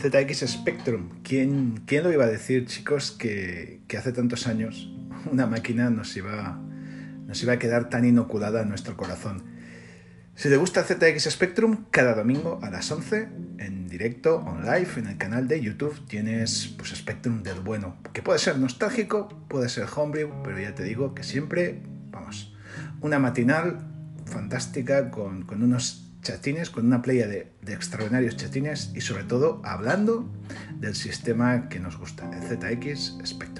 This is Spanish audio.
ZX Spectrum. ¿Quién, ¿Quién, lo iba a decir, chicos, que, hace tantos años una máquina nos iba, nos iba a quedar tan inoculada en nuestro corazón? Si te gusta ZX Spectrum, cada domingo a las 11, en directo, on live, en el canal de YouTube, tienes pues, Spectrum del bueno, que puede ser nostálgico, puede ser homebrew, pero ya te digo que siempre, vamos, una matinal fantástica con, con unos chatines, con una playa de, extraordinarios chatines y sobre todo hablando del sistema que nos gusta, el ZX Spectrum.